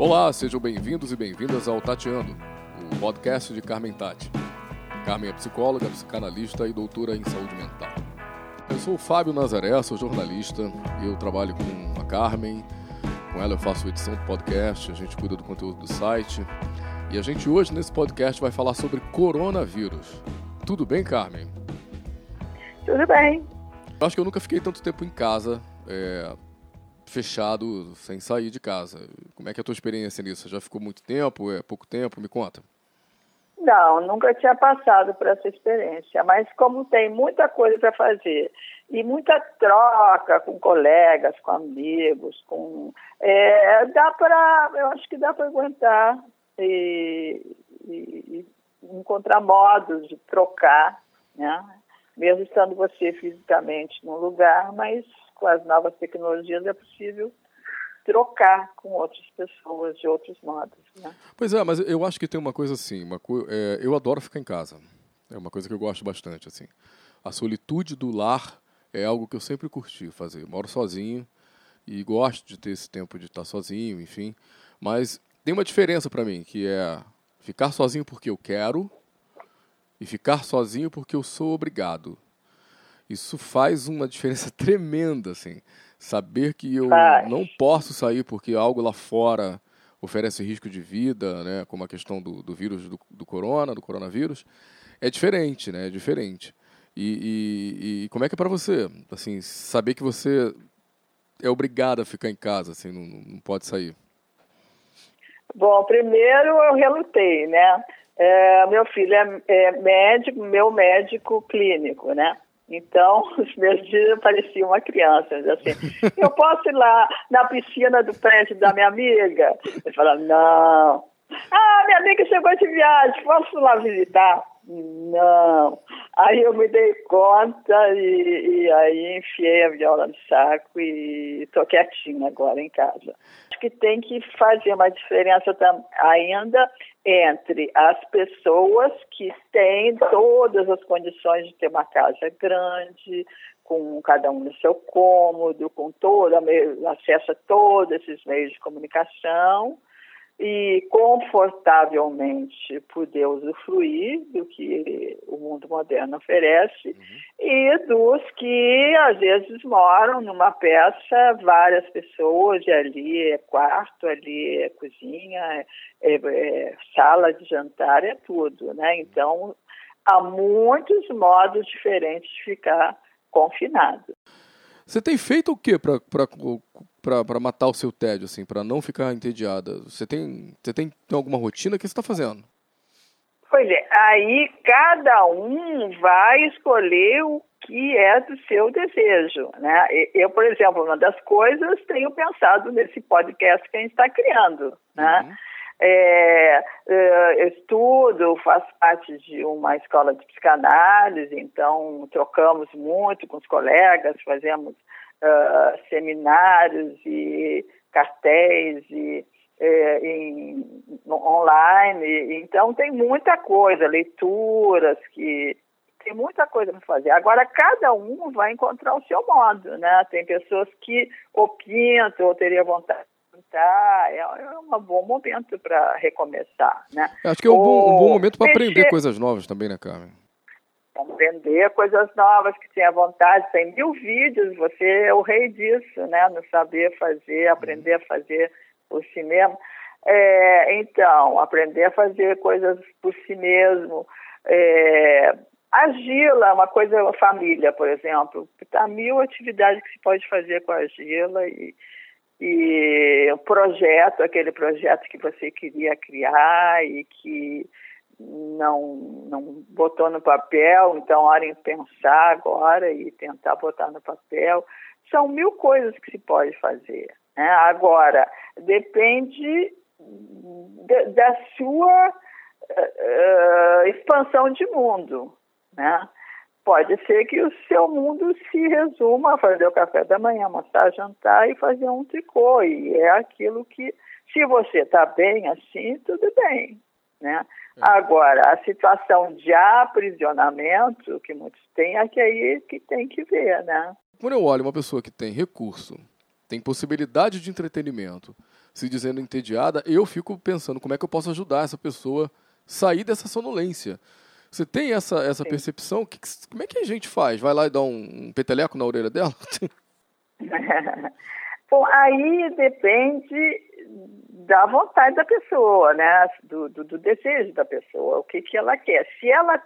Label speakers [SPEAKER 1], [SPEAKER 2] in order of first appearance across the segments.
[SPEAKER 1] Olá, sejam bem-vindos e bem-vindas ao Tateando, o podcast de Carmen Tati. Carmen é psicóloga, psicanalista e doutora em saúde mental. Eu sou o Fábio Nazaré, sou jornalista e eu trabalho com a Carmen. Com ela eu faço edição do podcast, a gente cuida do conteúdo do site. E a gente hoje nesse podcast vai falar sobre coronavírus. Tudo bem, Carmen?
[SPEAKER 2] Tudo bem.
[SPEAKER 1] Eu acho que eu nunca fiquei tanto tempo em casa, é, fechado, sem sair de casa. Como é que é a tua experiência nisso? Já ficou muito tempo? É pouco tempo? Me conta.
[SPEAKER 2] Não, nunca tinha passado por essa experiência, mas como tem muita coisa para fazer e muita troca com colegas, com amigos, com é, dá para, eu acho que dá para aguentar e, e, e, encontrar modos de trocar, né? Mesmo estando você fisicamente num lugar, mas com as novas tecnologias é possível trocar com outras pessoas de outros modos. Né?
[SPEAKER 1] Pois é, mas eu acho que tem uma coisa assim, uma co é, eu adoro ficar em casa. É uma coisa que eu gosto bastante assim. A solitude do lar é algo que eu sempre curti fazer. Eu moro sozinho e gosto de ter esse tempo de estar sozinho, enfim. Mas tem uma diferença para mim, que é ficar sozinho porque eu quero e ficar sozinho porque eu sou obrigado. Isso faz uma diferença tremenda, assim. Saber que eu não posso sair porque algo lá fora oferece risco de vida, né? Como a questão do, do vírus do, do corona, do coronavírus, é diferente, né? É diferente. E, e, e como é que é para você, assim, saber que você é obrigado a ficar em casa, assim, não, não pode sair?
[SPEAKER 2] Bom, primeiro eu relutei, né? É, meu filho é, é médico, meu médico clínico, né? Então, os meus dias pareciam uma criança. Assim, eu posso ir lá na piscina do prédio da minha amiga? Ele fala, não. Ah, minha amiga chegou de viagem, posso lá visitar? Não. Aí eu me dei conta e, e aí enfiei a viola no saco e estou quietinha agora em casa. Que tem que fazer uma diferença ainda entre as pessoas que têm todas as condições de ter uma casa grande, com cada um no seu cômodo, com todo acesso a todos esses meios de comunicação, e confortavelmente poder usufruir do que o mundo moderno oferece uhum. e dos que às vezes moram numa peça várias pessoas e ali é quarto, ali é cozinha, é, é sala de jantar, é tudo, né? Então há muitos modos diferentes de ficar confinado.
[SPEAKER 1] Você tem feito o que para para matar o seu tédio, assim, para não ficar entediada? Você tem, você tem, tem alguma rotina? O que você está fazendo?
[SPEAKER 2] Pois é, aí cada um vai escolher o que é do seu desejo, né? Eu, por exemplo, uma das coisas tenho pensado nesse podcast que a gente está criando, né? Uhum. É, é, eu estudo, faço parte de uma escola de psicanálise, então trocamos muito com os colegas, fazemos uh, seminários e cartéis e é, em, online. Então tem muita coisa, leituras que tem muita coisa para fazer. Agora cada um vai encontrar o seu modo, né? Tem pessoas que ou pintam ou teria vontade pintar. É, é um bom momento para recomeçar, né?
[SPEAKER 1] Acho que é um, bom, um bom momento para aprender coisas novas também, né, Carmen?
[SPEAKER 2] vender coisas novas que tenha vontade. Tem mil vídeos, você é o rei disso, né? No saber fazer, aprender a fazer por si mesmo. É, então, aprender a fazer coisas por si mesmo. É, argila, é uma coisa, a família, por exemplo. Há mil atividades que se pode fazer com a argila e, e o projeto, aquele projeto que você queria criar e que não, não botou no papel, então hora em pensar agora e tentar botar no papel. São mil coisas que se pode fazer. Né? Agora, depende de, da sua uh, expansão de mundo. Né? Pode ser que o seu mundo se resuma a fazer o café da manhã, almoçar, jantar e fazer um tricô. E é aquilo que, se você está bem assim, tudo bem. Né? É. Agora, a situação de aprisionamento que muitos têm é que aí que tem que ver, né?
[SPEAKER 1] Quando eu olho uma pessoa que tem recurso, tem possibilidade de entretenimento, se dizendo entediada, eu fico pensando como é que eu posso ajudar essa pessoa a sair dessa sonolência. Você tem essa, essa percepção? Que, como é que a gente faz? Vai lá e dá um, um peteleco na orelha dela?
[SPEAKER 2] Bom, aí depende da vontade da pessoa, né? Do, do, do, desejo da pessoa, o que, que ela quer. Se ela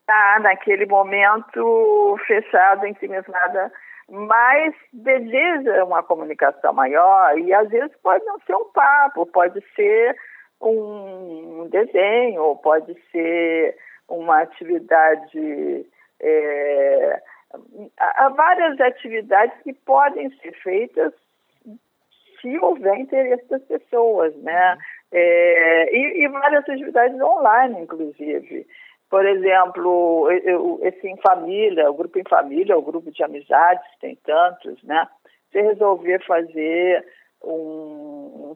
[SPEAKER 2] está naquele momento fechada, intimizada, mas deseja uma comunicação maior, e às vezes pode não ser um papo, pode ser um desenho, ou pode ser uma atividade. É, há várias atividades que podem ser feitas se houver interesse das pessoas, né? Uhum. É, e, e, várias atividades online, inclusive. Por exemplo, eu, esse em família, o grupo em família, o grupo de amizades, tem tantos, né? Você resolver fazer um, um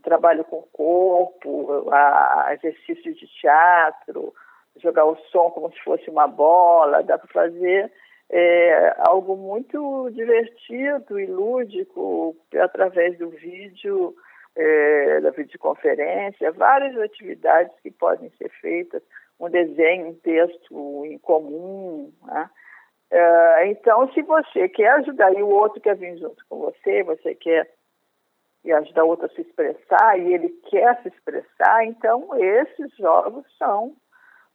[SPEAKER 2] trabalho com o corpo, a, exercício de teatro, jogar o som como se fosse uma bola, dá para fazer é, algo muito divertido e lúdico através do vídeo, é, da videoconferência, várias atividades que podem ser feitas, um desenho, um texto em comum. Né? É, então, se você quer ajudar e o outro quer vir junto com você, você quer ajudar o outro a se expressar e ele quer se expressar, então esses jogos são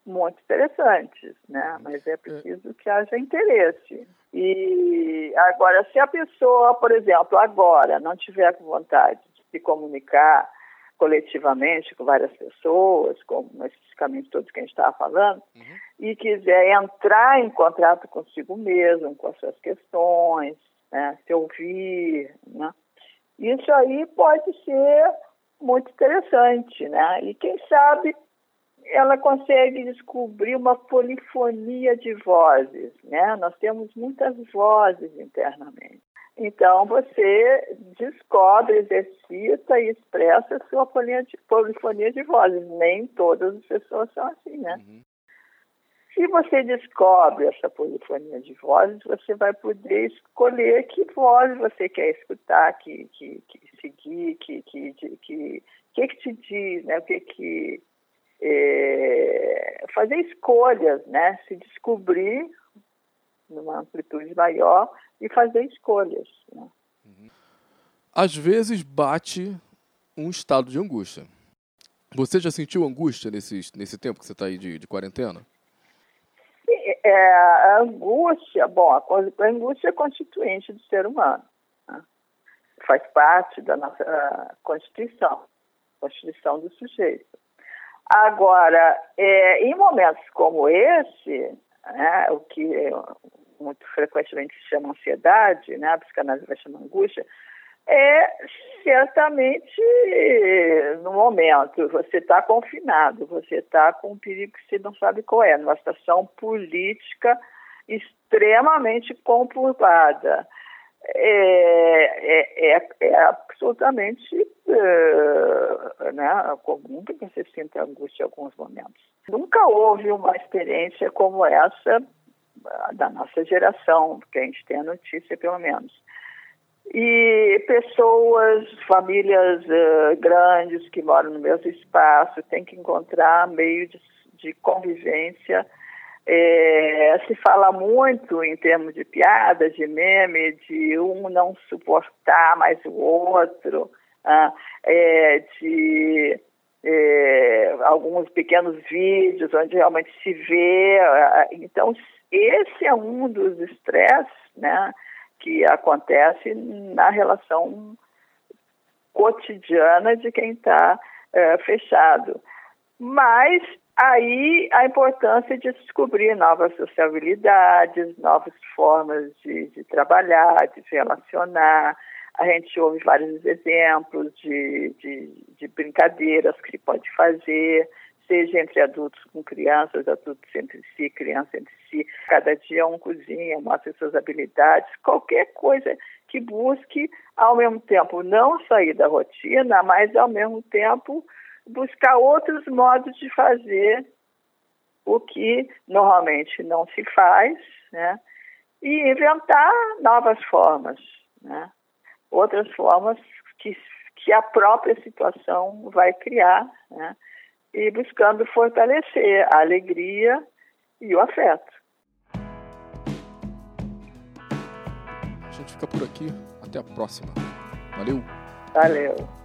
[SPEAKER 2] muito interessantes, né? Uhum. Mas é preciso que haja interesse. E agora, se a pessoa, por exemplo, agora não tiver com vontade de se comunicar coletivamente com várias pessoas, como especificamente todos que a gente estava falando, uhum. e quiser entrar em contato consigo mesmo, com as suas questões, né? se ouvir, né? Isso aí pode ser muito interessante, né? E quem sabe ela consegue descobrir uma polifonia de vozes, né? Nós temos muitas vozes internamente. Então você descobre, exercita e expressa a sua polifonia de vozes. Nem todas as pessoas são assim, né? Uhum. Se você descobre essa polifonia de vozes, você vai poder escolher que voz você quer escutar, que, que, que seguir, que, que, que, que, que, te diz, né? O que que é, fazer escolhas, né? Se descobrir numa amplitude maior e fazer escolhas. Né?
[SPEAKER 1] Às vezes bate um estado de angústia. Você já sentiu angústia nesse, nesse tempo que você está aí de, de quarentena?
[SPEAKER 2] É, a angústia, bom, a, a angústia é constituinte do ser humano. Né? Faz parte da nossa Constituição, Constituição do sujeito. Agora, é, em momentos como esse, né, o que muito frequentemente se chama ansiedade, né, a psicanálise vai chamar angústia, é certamente no momento você está confinado, você está com um perigo que você não sabe qual é, numa situação política extremamente conturbada é, é, é absolutamente é, né, comum que você sinta angústia em alguns momentos. Nunca houve uma experiência como essa da nossa geração, que a gente tem a notícia, pelo menos. E pessoas, famílias uh, grandes que moram no mesmo espaço, têm que encontrar meio de, de convivência é, se fala muito em termos de piadas, de meme, de um não suportar mais o outro, ah, é, de é, alguns pequenos vídeos onde realmente se vê. Ah, então, esse é um dos estresses né, que acontece na relação cotidiana de quem está é, fechado. Mas Aí a importância de descobrir novas sociabilidades, novas formas de, de trabalhar, de se relacionar. A gente ouve vários exemplos de, de, de brincadeiras que se pode fazer, seja entre adultos com crianças, adultos entre si, crianças entre si. Cada dia um cozinha, mostra suas habilidades, qualquer coisa que busque, ao mesmo tempo, não sair da rotina, mas ao mesmo tempo buscar outros modos de fazer o que normalmente não se faz, né? E inventar novas formas, né? Outras formas que, que a própria situação vai criar, né? e buscando fortalecer a alegria e o afeto.
[SPEAKER 1] Por aqui. Até a próxima. Valeu!
[SPEAKER 2] Valeu!